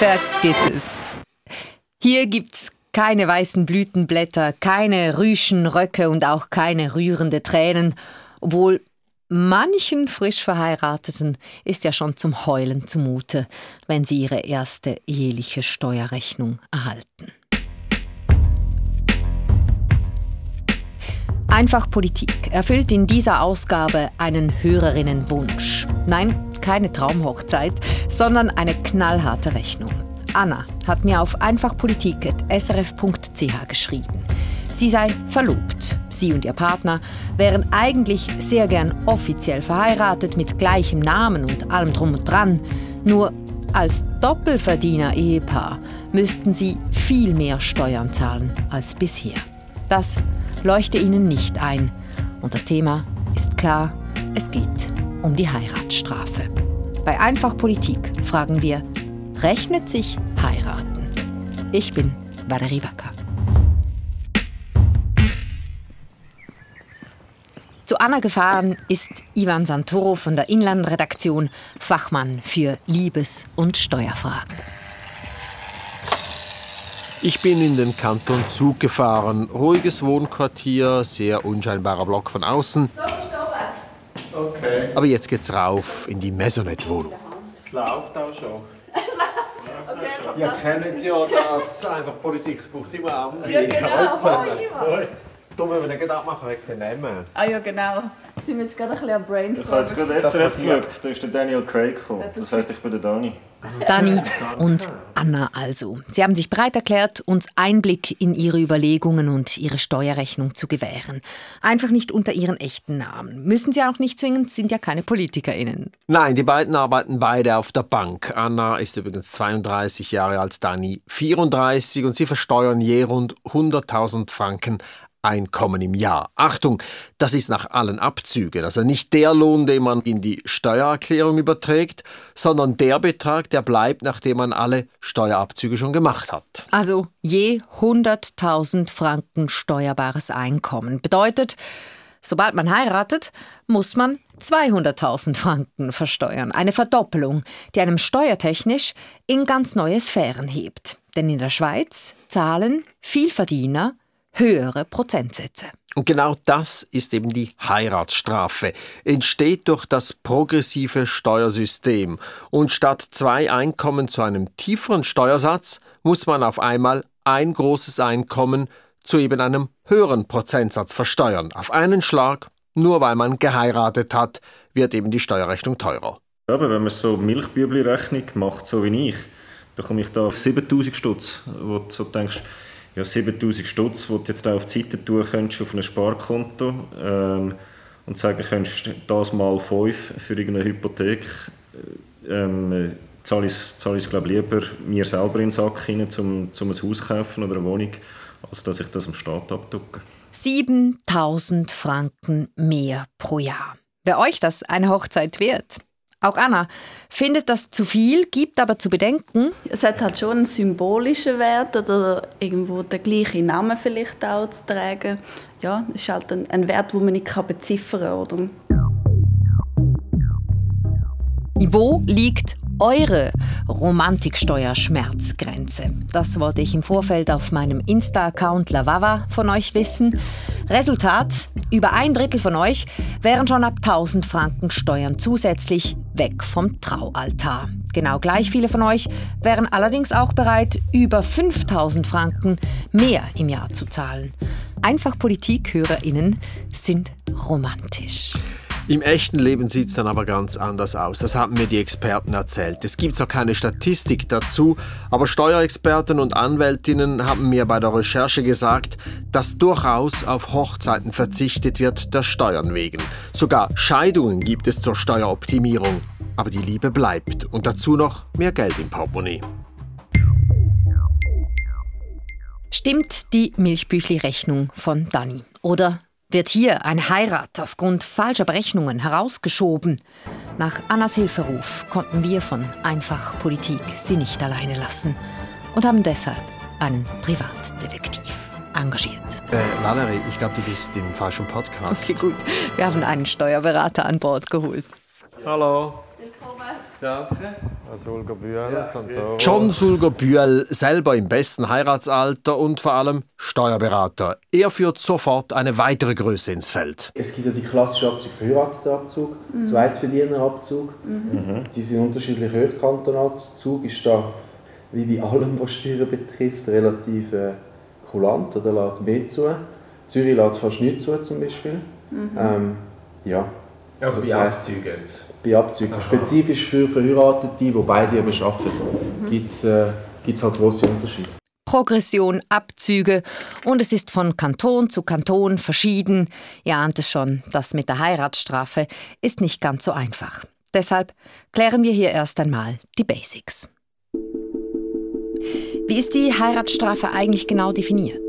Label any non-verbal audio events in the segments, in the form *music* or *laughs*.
Vergiss es. Hier gibt's keine weißen Blütenblätter, keine rüschen Röcke und auch keine rührende Tränen, obwohl manchen frisch Verheirateten ist ja schon zum Heulen zumute, wenn sie ihre erste eheliche Steuerrechnung erhalten. Einfach Politik erfüllt in dieser Ausgabe einen Hörerinnenwunsch. Nein, keine Traumhochzeit, sondern eine knallharte Rechnung. Anna hat mir auf einfachpolitik.srf.ch geschrieben. Sie sei verlobt. Sie und ihr Partner wären eigentlich sehr gern offiziell verheiratet mit gleichem Namen und allem drum und dran. Nur als Doppelverdiener-Ehepaar müssten sie viel mehr Steuern zahlen als bisher. Das leuchte ihnen nicht ein. Und das Thema ist klar, es geht um die Heiratsstrafe. Bei Einfach Politik fragen wir, rechnet sich heiraten? Ich bin Valerie Wacker. Zu Anna gefahren ist Ivan Santoro von der Inlandredaktion, Fachmann für Liebes- und Steuerfragen. Ich bin in den Kanton Zug gefahren. Ruhiges Wohnquartier, sehr unscheinbarer Block von außen. Okay. Aber jetzt geht's rauf in die Maisonette-Wohnung. Es läuft auch schon. okay, Ihr kennt ja das, einfach Politik, es braucht immer andere. Ja, genau. Da müssen wir nicht Gedanken machen wegen den Namen. Ah ja, genau. Sind wir jetzt gerade ein bisschen am Ich habe Brainstormen. jetzt gerade SRF geschaut, da ist der Daniel Craig gekommen. Das heisst, ich bin der Dani. Dani und Anna also. Sie haben sich bereit erklärt, uns Einblick in ihre Überlegungen und ihre Steuerrechnung zu gewähren. Einfach nicht unter ihren echten Namen. Müssen sie auch nicht zwingend, sind ja keine PolitikerInnen. Nein, die beiden arbeiten beide auf der Bank. Anna ist übrigens 32 Jahre alt, Dani 34 und sie versteuern je rund 100.000 Franken Einkommen im Jahr. Achtung, das ist nach allen Abzügen, also nicht der Lohn, den man in die Steuererklärung überträgt, sondern der Betrag, der bleibt, nachdem man alle Steuerabzüge schon gemacht hat. Also je 100.000 Franken steuerbares Einkommen. Bedeutet, sobald man heiratet, muss man 200.000 Franken versteuern. Eine Verdoppelung, die einem steuertechnisch in ganz neue Sphären hebt. Denn in der Schweiz zahlen Vielverdiener höhere Prozentsätze. Und genau das ist eben die Heiratsstrafe. Entsteht durch das progressive Steuersystem. Und statt zwei Einkommen zu einem tieferen Steuersatz muss man auf einmal ein großes Einkommen zu eben einem höheren Prozentsatz versteuern. Auf einen Schlag, nur weil man geheiratet hat, wird eben die Steuerrechnung teurer. Aber wenn man so Milchbübli-Rechnung macht, so wie ich, dann komme ich da auf 7000 Stutz, wo du so denkst, ja, 7000 Stutz, die du jetzt auf die Seite tun könntest auf einem Sparkonto ähm, und sagen könntest, das mal 5 für irgendeine Hypothek, ähm, zahle ich es zahle ich's, glaub, lieber mir selber in den Sack hinein, um, um ein Haus zu kaufen oder eine Wohnung, als dass ich das dem Staat abdrucke. 7000 Franken mehr pro Jahr. Wer euch das eine Hochzeit wert? Auch Anna findet das zu viel, gibt aber zu bedenken, Es hat halt schon einen symbolischen Wert oder irgendwo den gleichen Namen vielleicht auch zu tragen. Ja, es ist halt ein, ein Wert, den man nicht beziffern kann. Oder? wo liegt eure Romantiksteuerschmerzgrenze? Das wollte ich im Vorfeld auf meinem Insta-Account Lavava von euch wissen. Resultat: Über ein Drittel von euch wären schon ab 1000 Franken Steuern zusätzlich weg vom Traualtar. Genau gleich viele von euch wären allerdings auch bereit, über 5000 Franken mehr im Jahr zu zahlen. Einfach Politik-HörerInnen sind romantisch. Im echten Leben sieht es dann aber ganz anders aus. Das haben mir die Experten erzählt. Es gibt zwar keine Statistik dazu, aber Steuerexperten und Anwältinnen haben mir bei der Recherche gesagt, dass durchaus auf Hochzeiten verzichtet wird, der Steuern wegen. Sogar Scheidungen gibt es zur Steueroptimierung. Aber die Liebe bleibt und dazu noch mehr Geld im Portemonnaie. Stimmt die Milchbüchli-Rechnung von Dani? Oder wird hier eine Heirat aufgrund falscher Berechnungen herausgeschoben? Nach Annas Hilferuf konnten wir von Einfach Politik sie nicht alleine lassen und haben deshalb einen Privatdetektiv engagiert. Äh, Valerie, ich glaube, du bist im falschen Podcast. Okay, gut. Wir haben einen Steuerberater an Bord geholt. Hallo. Danke. Sulger Bühl, John Sulger Bühl, selber im besten Heiratsalter und vor allem Steuerberater. Er führt sofort eine weitere Größe ins Feld. Es gibt ja die klassischen Abzug, Verheiratetenabzug, mhm. Zweitverdienerabzug. Mhm. Die sind unterschiedlich hoch. Kantonalzug ist da, wie bei allem, was Steuern betrifft, relativ äh, kulant oder lädt mehr zu. Zürich lädt fast nicht zu, zum Beispiel. Mhm. Ähm, ja. Also bei Abzügen bei Abzügen. Aha. Spezifisch für Verheiratete, die beide aber arbeiten, mhm. gibt es äh, halt große Unterschiede. Progression, Abzüge und es ist von Kanton zu Kanton verschieden. Ihr ahnt es schon, das mit der Heiratsstrafe ist nicht ganz so einfach. Deshalb klären wir hier erst einmal die Basics. Wie ist die Heiratsstrafe eigentlich genau definiert?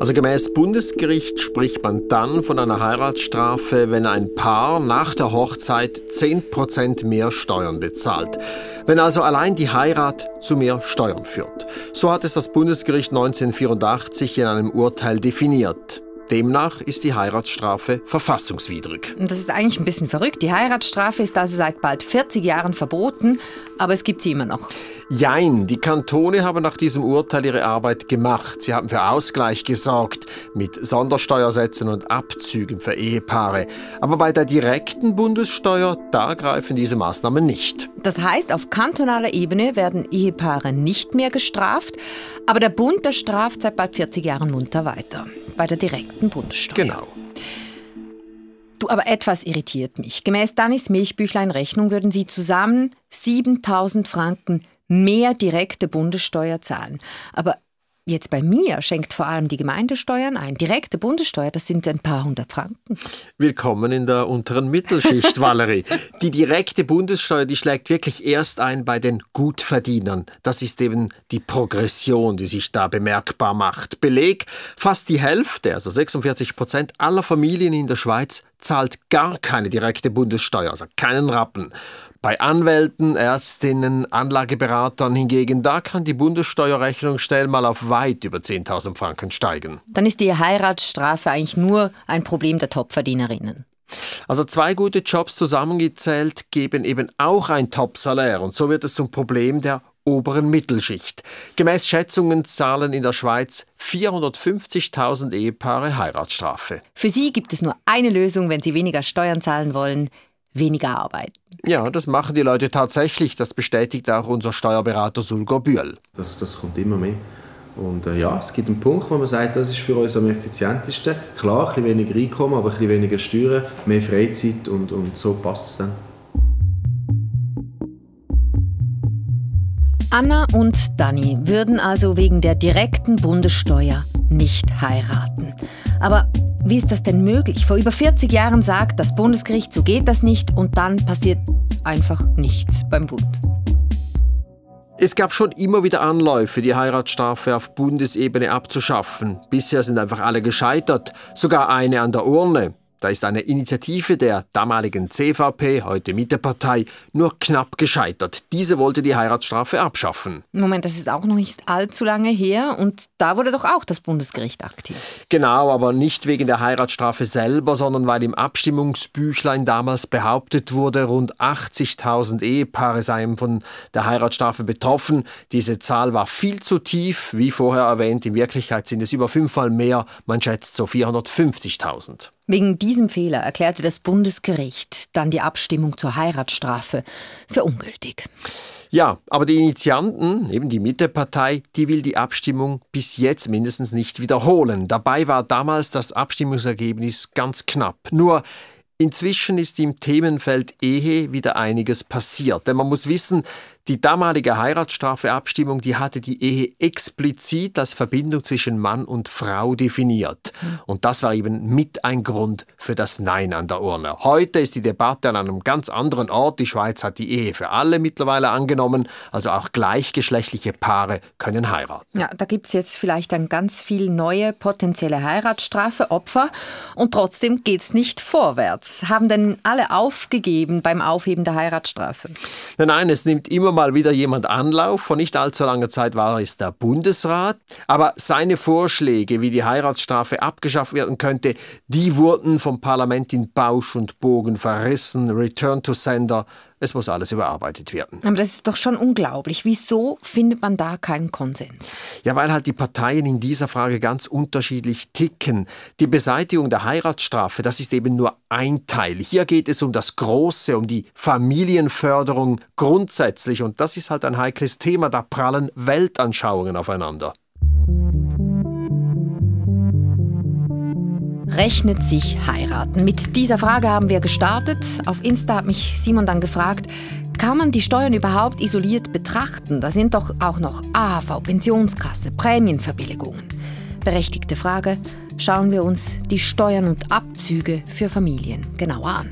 Also gemäß Bundesgericht spricht man dann von einer Heiratsstrafe, wenn ein Paar nach der Hochzeit 10% mehr Steuern bezahlt. Wenn also allein die Heirat zu mehr Steuern führt. So hat es das Bundesgericht 1984 in einem Urteil definiert. Demnach ist die Heiratsstrafe verfassungswidrig. Das ist eigentlich ein bisschen verrückt. Die Heiratsstrafe ist also seit bald 40 Jahren verboten, aber es gibt sie immer noch. Jein, die Kantone haben nach diesem Urteil ihre Arbeit gemacht. Sie haben für Ausgleich gesorgt mit Sondersteuersätzen und Abzügen für Ehepaare. Aber bei der direkten Bundessteuer, da greifen diese Maßnahmen nicht. Das heißt, auf kantonaler Ebene werden Ehepaare nicht mehr gestraft, aber der Bund, der straft seit bald 40 Jahren munter weiter. Bei der direkten Bundessteuer. Genau. Du, aber etwas irritiert mich. Gemäß Danis Milchbüchlein Rechnung würden Sie zusammen 7000 Franken mehr direkte Bundessteuer zahlen. Aber Jetzt bei mir schenkt vor allem die Gemeindesteuern ein. Direkte Bundessteuer, das sind ein paar hundert Franken. Willkommen in der unteren Mittelschicht, Valerie. Die direkte Bundessteuer, die schlägt wirklich erst ein bei den Gutverdienern. Das ist eben die Progression, die sich da bemerkbar macht. Beleg, fast die Hälfte, also 46 Prozent aller Familien in der Schweiz zahlt gar keine direkte Bundessteuer, also keinen Rappen. Bei Anwälten, Ärztinnen, Anlageberatern hingegen, da kann die Bundessteuerrechnung schnell mal auf weit über 10.000 Franken steigen. Dann ist die Heiratsstrafe eigentlich nur ein Problem der Topverdienerinnen. Also zwei gute Jobs zusammengezählt geben eben auch ein Top-Salär und so wird es zum Problem der oberen Mittelschicht. Gemäß Schätzungen zahlen in der Schweiz 450.000 Ehepaare Heiratsstrafe. Für sie gibt es nur eine Lösung, wenn sie weniger Steuern zahlen wollen weniger arbeiten. Ja, das machen die Leute tatsächlich. Das bestätigt auch unser Steuerberater Sulger Bühl. Das, das kommt immer mehr. Und äh, ja, es gibt einen Punkt, wo man sagt, das ist für uns am effizientesten. Klar, ein bisschen weniger Einkommen, aber ein bisschen weniger Steuern, mehr Freizeit und, und so passt es dann. Anna und Dani würden also wegen der direkten Bundessteuer nicht heiraten. Aber wie ist das denn möglich? Vor über 40 Jahren sagt das Bundesgericht, so geht das nicht und dann passiert einfach nichts beim Bund. Es gab schon immer wieder Anläufe, die Heiratsstrafe auf Bundesebene abzuschaffen. Bisher sind einfach alle gescheitert, sogar eine an der Urne. Da ist eine Initiative der damaligen CVP, heute Mittepartei, nur knapp gescheitert. Diese wollte die Heiratsstrafe abschaffen. Moment, das ist auch noch nicht allzu lange her und da wurde doch auch das Bundesgericht aktiv. Genau, aber nicht wegen der Heiratsstrafe selber, sondern weil im Abstimmungsbüchlein damals behauptet wurde, rund 80.000 Ehepaare seien von der Heiratsstrafe betroffen. Diese Zahl war viel zu tief, wie vorher erwähnt. In Wirklichkeit sind es über fünfmal mehr, man schätzt so 450.000. Wegen diesem Fehler erklärte das Bundesgericht dann die Abstimmung zur Heiratsstrafe für ungültig. Ja, aber die Initianten, eben die Mittepartei, die will die Abstimmung bis jetzt mindestens nicht wiederholen. Dabei war damals das Abstimmungsergebnis ganz knapp. Nur inzwischen ist im Themenfeld Ehe wieder einiges passiert. Denn man muss wissen, die damalige Heiratsstrafeabstimmung, die hatte die Ehe explizit als Verbindung zwischen Mann und Frau definiert. Und das war eben mit ein Grund für das Nein an der Urne. Heute ist die Debatte an einem ganz anderen Ort. Die Schweiz hat die Ehe für alle mittlerweile angenommen. Also auch gleichgeschlechtliche Paare können heiraten. Ja, da gibt es jetzt vielleicht dann ganz viel neue potenzielle Heiratsstrafeopfer. Und trotzdem geht es nicht vorwärts. Haben denn alle aufgegeben beim Aufheben der Heiratsstrafe? Nein, nein, es nimmt immer mal wieder jemand Anlauf. Vor nicht allzu langer Zeit war es der Bundesrat. Aber seine Vorschläge, wie die Heiratsstrafe abgeschafft werden könnte, die wurden vom Parlament in Bausch und Bogen verrissen. Return to Sender es muss alles überarbeitet werden. Aber das ist doch schon unglaublich. Wieso findet man da keinen Konsens? Ja, weil halt die Parteien in dieser Frage ganz unterschiedlich ticken. Die Beseitigung der Heiratsstrafe, das ist eben nur ein Teil. Hier geht es um das Große, um die Familienförderung grundsätzlich. Und das ist halt ein heikles Thema. Da prallen Weltanschauungen aufeinander. Rechnet sich heiraten? Mit dieser Frage haben wir gestartet. Auf Insta hat mich Simon dann gefragt, kann man die Steuern überhaupt isoliert betrachten? Da sind doch auch noch AHV, Pensionskasse, Prämienverbilligungen. Berechtigte Frage. Schauen wir uns die Steuern und Abzüge für Familien genauer an.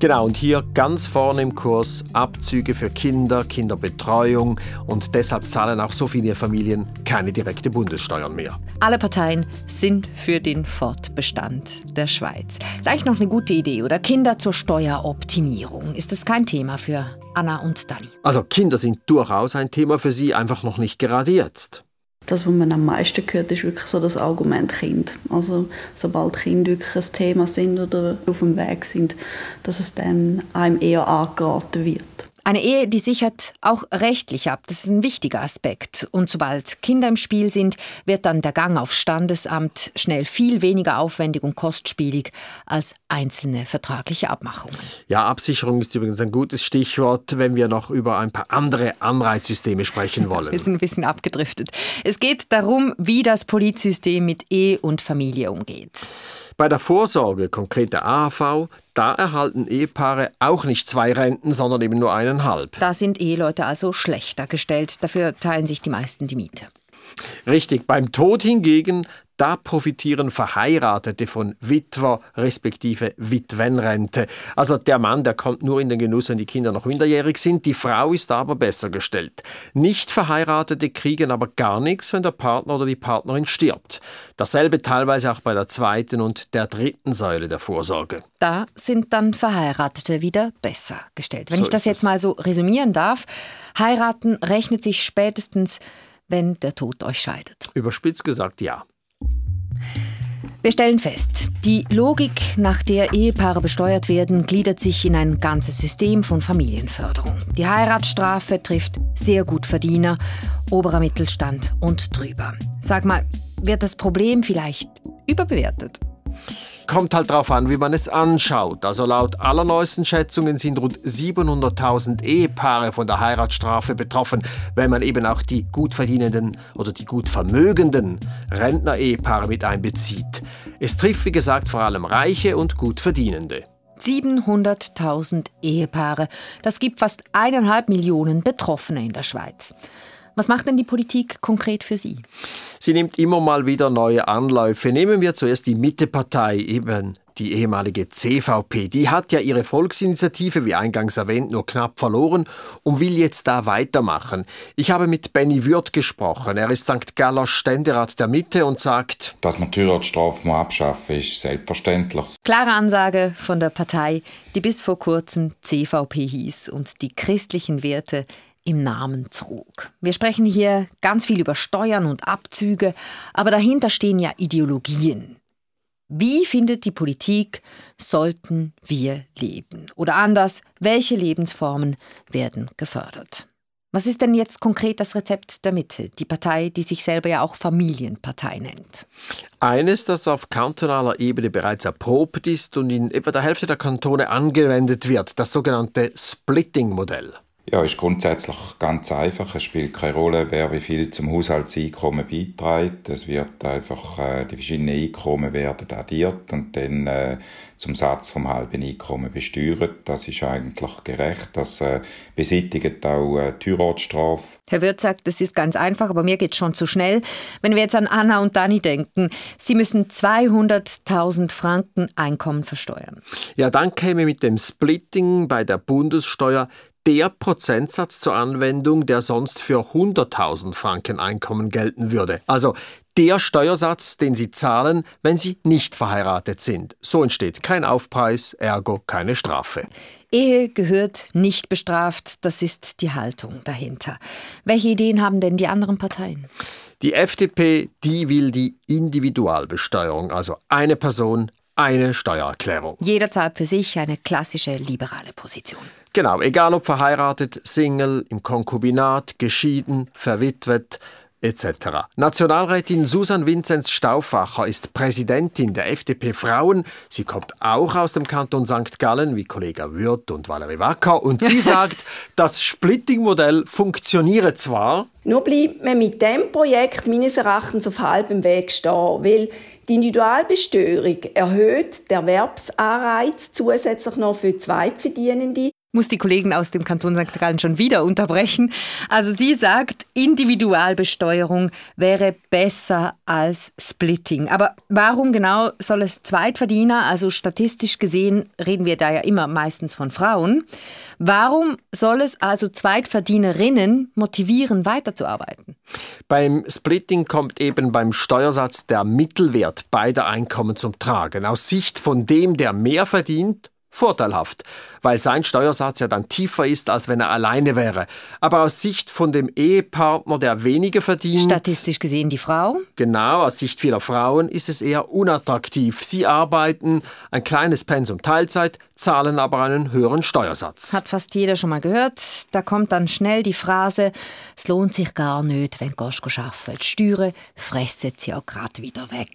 Genau, und hier ganz vorne im Kurs Abzüge für Kinder, Kinderbetreuung und deshalb zahlen auch so viele Familien keine direkte Bundessteuern mehr. Alle Parteien sind für den Fortbestand der Schweiz. Ist eigentlich noch eine gute Idee, oder? Kinder zur Steueroptimierung. Ist das kein Thema für Anna und Dani? Also Kinder sind durchaus ein Thema für sie, einfach noch nicht gerade jetzt das, was man am meisten hört, ist wirklich so das Argument Kind. Also sobald Kinder wirklich ein Thema sind oder auf dem Weg sind, dass es dann einem eher angeraten wird. Eine Ehe, die sichert auch rechtlich ab. Das ist ein wichtiger Aspekt. Und sobald Kinder im Spiel sind, wird dann der Gang aufs Standesamt schnell viel weniger aufwendig und kostspielig als einzelne vertragliche Abmachungen. Ja, Absicherung ist übrigens ein gutes Stichwort, wenn wir noch über ein paar andere Anreizsysteme sprechen wollen. *laughs* wir sind ein bisschen abgedriftet. Es geht darum, wie das Polizsystem mit Ehe und Familie umgeht. Bei der Vorsorge, konkret der AHV, da erhalten Ehepaare auch nicht zwei Renten, sondern eben nur eineinhalb. Da sind Eheleute also schlechter gestellt. Dafür teilen sich die meisten die Miete. Richtig, beim Tod hingegen da profitieren Verheiratete von Witwer respektive Witwenrente. Also der Mann, der kommt nur in den Genuss, wenn die Kinder noch minderjährig sind. Die Frau ist aber besser gestellt. Nicht Verheiratete kriegen aber gar nichts, wenn der Partner oder die Partnerin stirbt. Dasselbe teilweise auch bei der zweiten und der dritten Säule der Vorsorge. Da sind dann Verheiratete wieder besser gestellt. Wenn so ich das jetzt mal so resümieren darf, heiraten rechnet sich spätestens, wenn der Tod euch scheidet. Überspitzt gesagt, ja. Wir stellen fest, die Logik, nach der Ehepaare besteuert werden, gliedert sich in ein ganzes System von Familienförderung. Die Heiratsstrafe trifft sehr gut Verdiener, oberer Mittelstand und drüber. Sag mal, wird das Problem vielleicht überbewertet? Kommt halt darauf an, wie man es anschaut. Also laut allerneuesten Schätzungen sind rund 700.000 Ehepaare von der Heiratsstrafe betroffen, wenn man eben auch die gut verdienenden oder die gut vermögenden Rentner-Ehepaare mit einbezieht. Es trifft, wie gesagt, vor allem Reiche und gut Verdienende. 700.000 Ehepaare. Das gibt fast eineinhalb Millionen Betroffene in der Schweiz. Was macht denn die Politik konkret für Sie? Sie nimmt immer mal wieder neue Anläufe. Nehmen wir zuerst die Mittepartei, eben die ehemalige CVP. Die hat ja ihre Volksinitiative, wie eingangs erwähnt, nur knapp verloren und will jetzt da weitermachen. Ich habe mit Benny Würth gesprochen. Er ist St. Galler Ständerat der Mitte und sagt, dass man Heiratsstrafe abschaffen ist selbstverständlich. Klare Ansage von der Partei, die bis vor kurzem CVP hieß und die christlichen Werte im Namen trug. Wir sprechen hier ganz viel über Steuern und Abzüge, aber dahinter stehen ja Ideologien. Wie findet die Politik, sollten wir leben? Oder anders, welche Lebensformen werden gefördert? Was ist denn jetzt konkret das Rezept der Mitte, die Partei, die sich selber ja auch Familienpartei nennt? Eines, das auf kantonaler Ebene bereits erprobt ist und in etwa der Hälfte der Kantone angewendet wird, das sogenannte Splitting-Modell. Ja, ist grundsätzlich ganz einfach. Es spielt keine Rolle, wer wie viel zum Haushaltseinkommen beiträgt. Es wird einfach, äh, die verschiedenen Einkommen werden addiert und dann äh, zum Satz vom halben Einkommen besteuert. Das ist eigentlich gerecht. Das äh, beseitigt auch äh, die Heiratsstrafe. Herr Wirth sagt, das ist ganz einfach, aber mir geht es schon zu schnell. Wenn wir jetzt an Anna und Dani denken, sie müssen 200.000 Franken Einkommen versteuern. Ja, dann käme mit dem Splitting bei der Bundessteuer der Prozentsatz zur Anwendung, der sonst für 100.000 Franken Einkommen gelten würde. Also der Steuersatz, den Sie zahlen, wenn Sie nicht verheiratet sind. So entsteht kein Aufpreis, ergo keine Strafe. Ehe gehört nicht bestraft, das ist die Haltung dahinter. Welche Ideen haben denn die anderen Parteien? Die FDP, die will die Individualbesteuerung, also eine Person, eine Steuererklärung. Jeder zahlt für sich eine klassische liberale Position. Genau, egal ob verheiratet, Single, im Konkubinat, geschieden, verwitwet, etc. Nationalrätin Susan Vinzenz Stauffacher ist Präsidentin der FDP Frauen. Sie kommt auch aus dem Kanton St. Gallen, wie Kollege Würth und Valerie Wacker. Und sie *laughs* sagt, das Splitting-Modell funktioniere zwar. Nur bleibt man mit dem Projekt meines Erachtens auf halbem Weg stehen, weil die Individualbesteuerung erhöht den Erwerbsanreiz zusätzlich noch für Zweitverdienende muss die Kollegen aus dem Kanton St. Gallen schon wieder unterbrechen. Also sie sagt, Individualbesteuerung wäre besser als Splitting. Aber warum genau soll es Zweitverdiener, also statistisch gesehen reden wir da ja immer meistens von Frauen, warum soll es also Zweitverdienerinnen motivieren, weiterzuarbeiten? Beim Splitting kommt eben beim Steuersatz der Mittelwert beider Einkommen zum Tragen. Aus Sicht von dem, der mehr verdient, vorteilhaft, weil sein Steuersatz ja dann tiefer ist, als wenn er alleine wäre. Aber aus Sicht von dem Ehepartner, der weniger verdient. Statistisch gesehen die Frau? Genau, aus Sicht vieler Frauen ist es eher unattraktiv. Sie arbeiten ein kleines Pensum Teilzeit, zahlen aber einen höheren Steuersatz. Hat fast jeder schon mal gehört. Da kommt dann schnell die Phrase, es lohnt sich gar nicht, wenn arbeiten Die Steuern fressen sie ja gerade wieder weg.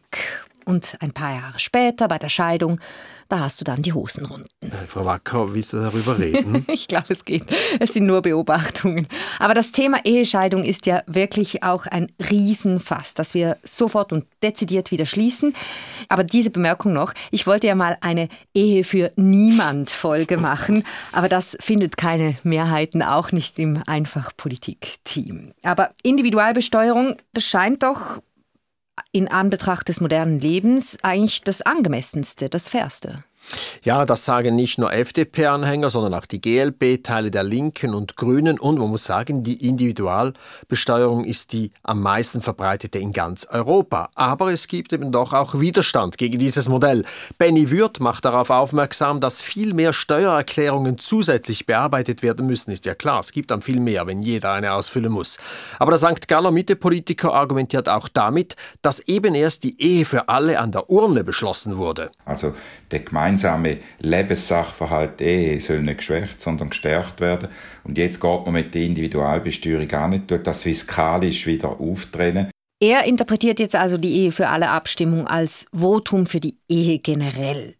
Und ein paar Jahre später, bei der Scheidung, da hast du dann die Hosen runden. Frau Wacker, willst du darüber reden? *laughs* ich glaube, es geht. Es sind nur Beobachtungen. Aber das Thema Ehescheidung ist ja wirklich auch ein Riesenfass, das wir sofort und dezidiert wieder schließen. Aber diese Bemerkung noch, ich wollte ja mal eine Ehe für niemand Folge machen, aber das findet keine Mehrheiten, auch nicht im Einfachpolitik-Team. Aber Individualbesteuerung, das scheint doch in Anbetracht des modernen Lebens eigentlich das angemessenste, das fairste. Ja, das sagen nicht nur FDP-Anhänger, sondern auch die GLB, Teile der Linken und Grünen. Und man muss sagen, die Individualbesteuerung ist die am meisten verbreitete in ganz Europa. Aber es gibt eben doch auch Widerstand gegen dieses Modell. Benny Würth macht darauf aufmerksam, dass viel mehr Steuererklärungen zusätzlich bearbeitet werden müssen. Ist ja klar, es gibt dann viel mehr, wenn jeder eine ausfüllen muss. Aber der St. Galler Mitte-Politiker argumentiert auch damit, dass eben erst die Ehe für alle an der Urne beschlossen wurde. Also der gemeinsame Lebenssachverhalt Ehe soll nicht geschwächt, sondern gestärkt werden. Und jetzt geht man mit der Individualbesteuerung auch nicht, tut das fiskalisch wieder auftrennen. Er interpretiert jetzt also die Ehe für alle Abstimmung als Votum für die Ehe generell.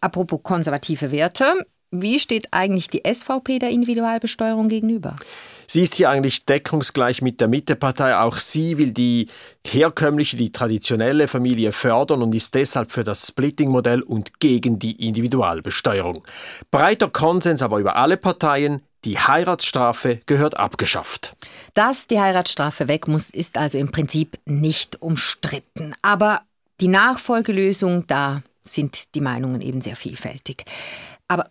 Apropos konservative Werte, wie steht eigentlich die SVP der Individualbesteuerung gegenüber? Sie ist hier eigentlich deckungsgleich mit der Mittepartei. Auch sie will die herkömmliche, die traditionelle Familie fördern und ist deshalb für das Splitting-Modell und gegen die Individualbesteuerung. Breiter Konsens aber über alle Parteien, die Heiratsstrafe gehört abgeschafft. Dass die Heiratsstrafe weg muss, ist also im Prinzip nicht umstritten. Aber die Nachfolgelösung, da sind die Meinungen eben sehr vielfältig. Aber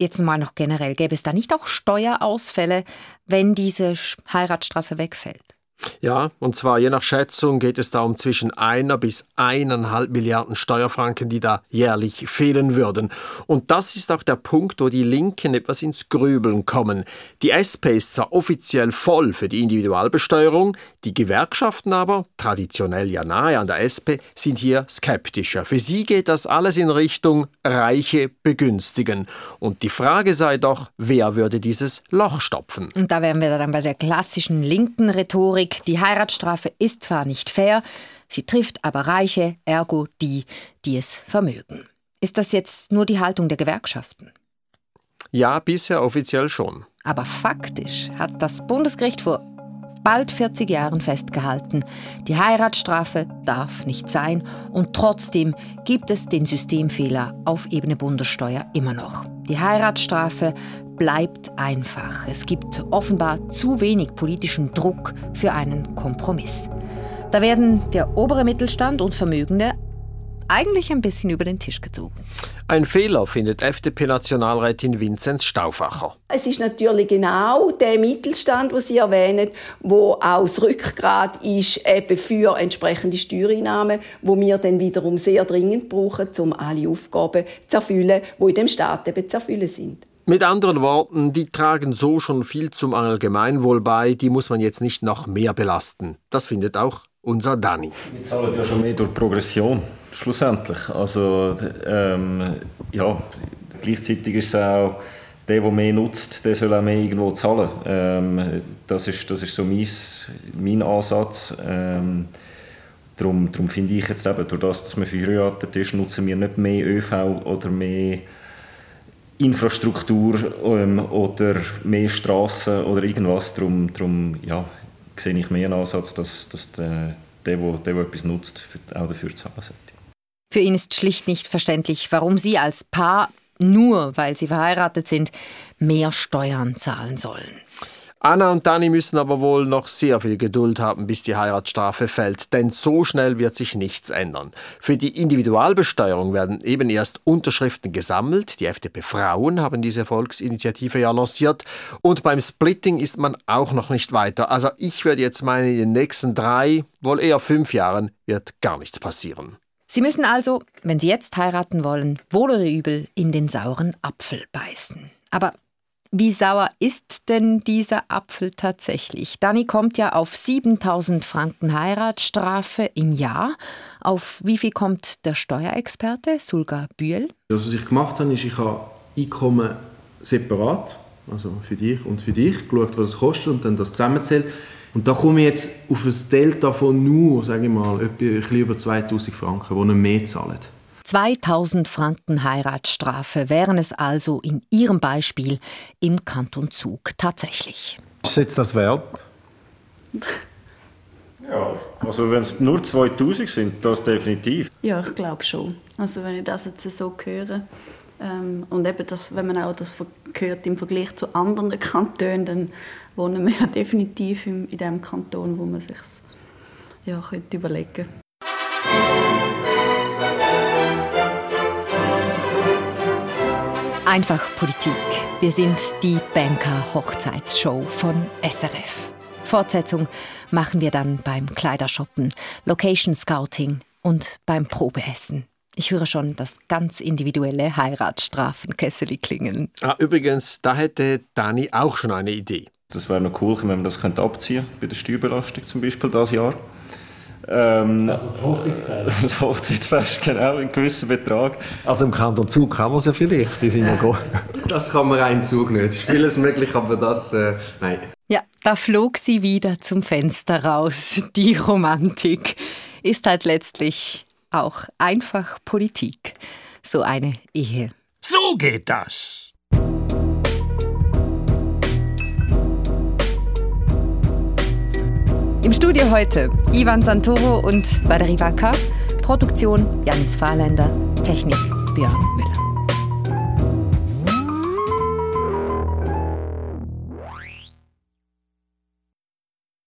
Jetzt mal noch generell, gäbe es da nicht auch Steuerausfälle, wenn diese Heiratsstrafe wegfällt? Ja, und zwar je nach Schätzung geht es da um zwischen einer bis eineinhalb Milliarden Steuerfranken, die da jährlich fehlen würden. Und das ist auch der Punkt, wo die Linken etwas ins Grübeln kommen. Die SP ist zwar offiziell voll für die Individualbesteuerung, die Gewerkschaften aber, traditionell ja nahe an der SP, sind hier skeptischer. Für sie geht das alles in Richtung Reiche begünstigen. Und die Frage sei doch, wer würde dieses Loch stopfen? Und da wären wir dann bei der klassischen linken Rhetorik Kritik. Die Heiratsstrafe ist zwar nicht fair, sie trifft aber Reiche, ergo die, die es vermögen. Ist das jetzt nur die Haltung der Gewerkschaften? Ja, bisher offiziell schon. Aber faktisch hat das Bundesgericht vor bald 40 Jahren festgehalten, die Heiratsstrafe darf nicht sein und trotzdem gibt es den Systemfehler auf Ebene Bundessteuer immer noch. Die Heiratsstrafe bleibt einfach. Es gibt offenbar zu wenig politischen Druck für einen Kompromiss. Da werden der obere Mittelstand und Vermögende eigentlich ein bisschen über den Tisch gezogen. Ein Fehler findet FDP-Nationalrätin Vinzenz Stauffacher. Es ist natürlich genau der Mittelstand, den Sie erwähnen, wo auch das Rückgrat ist eben für entsprechende Steuereinnahmen, wo wir dann wiederum sehr dringend brauchen, um alle Aufgaben zu erfüllen, die in dem Staat eben zu erfüllen sind. Mit anderen Worten, die tragen so schon viel zum Allgemeinwohl bei, die muss man jetzt nicht noch mehr belasten. Das findet auch unser Dani. Wir zahlen ja schon mehr durch Progression. schlussendlich. Also, ähm, ja, gleichzeitig ist es auch, der, der mehr nutzt, der soll auch mehr irgendwo zahlen. Ähm, das, ist, das ist so mein, mein Ansatz. Ähm, darum, darum finde ich jetzt eben, durch das, dass man verheiratet ist, nutzen wir nicht mehr ÖV oder mehr Infrastruktur ähm, oder mehr Straßen oder irgendwas. Darum, darum ja, sehe ich mehr einen Ansatz, dass, dass der, der, der, der etwas nutzt, auch dafür zahlen sollte. Für ihn ist schlicht nicht verständlich, warum Sie als Paar, nur weil Sie verheiratet sind, mehr Steuern zahlen sollen. Anna und Dani müssen aber wohl noch sehr viel Geduld haben, bis die Heiratsstrafe fällt, denn so schnell wird sich nichts ändern. Für die Individualbesteuerung werden eben erst Unterschriften gesammelt. Die FDP Frauen haben diese Volksinitiative ja lanciert. Und beim Splitting ist man auch noch nicht weiter. Also ich würde jetzt meinen, in den nächsten drei, wohl eher fünf Jahren wird gar nichts passieren. Sie müssen also, wenn Sie jetzt heiraten wollen, wohl oder übel in den sauren Apfel beißen. Aber wie sauer ist denn dieser Apfel tatsächlich? Dani kommt ja auf 7000 Franken Heiratsstrafe im Jahr. Auf wie viel kommt der Steuerexperte Sulga Bühl? Was ich gemacht habe, ist, ich habe Einkommen separat, also für dich und für dich, geschaut, was es kostet und dann das zusammenzählt. Und da komme ich jetzt auf ein Delta von nur, sage ich mal, etwa ein bisschen über 2000 Franken, die nicht mehr zahlen. 2000 Franken Heiratsstrafe wären es also in Ihrem Beispiel im Kanton Zug tatsächlich. Ist jetzt das wert? Ja, also wenn es nur 2000 sind, das definitiv. Ja, ich glaube schon. Also wenn ich das jetzt so höre ähm, und eben das, wenn man auch das hört im Vergleich zu anderen Kantonen, dann wohnen wir ja definitiv in, in dem Kanton, wo man sich ja, könnte überlegen könnte. Einfach Politik. Wir sind die Banker Hochzeitsshow von SRF. Fortsetzung machen wir dann beim Kleidershoppen, Location Scouting und beim Probeessen. Ich höre schon das ganz individuelle Heiratsstrafenkessel klingeln. Ah, übrigens, da hätte Dani auch schon eine Idee. Das wäre noch cool, wenn man das abziehen könnte, bei der Steuerbelastung zum Beispiel dieses Jahr. Ähm, also das Hochzeitsfest. *laughs* Das Hochzeitsfest, genau, einen gewissen Betrag. Also im Kanton Zug kann man es ja vielleicht, die sind ja gut. Das kann man rein Zug nicht. Es ist vieles möglich, aber das, äh, nein. Ja, da flog sie wieder zum Fenster raus. Die Romantik ist halt letztlich auch einfach Politik. So eine Ehe. So geht das. Im Studio heute Ivan Santoro und Badari Wacker. Produktion Janis Fahrländer. Technik Björn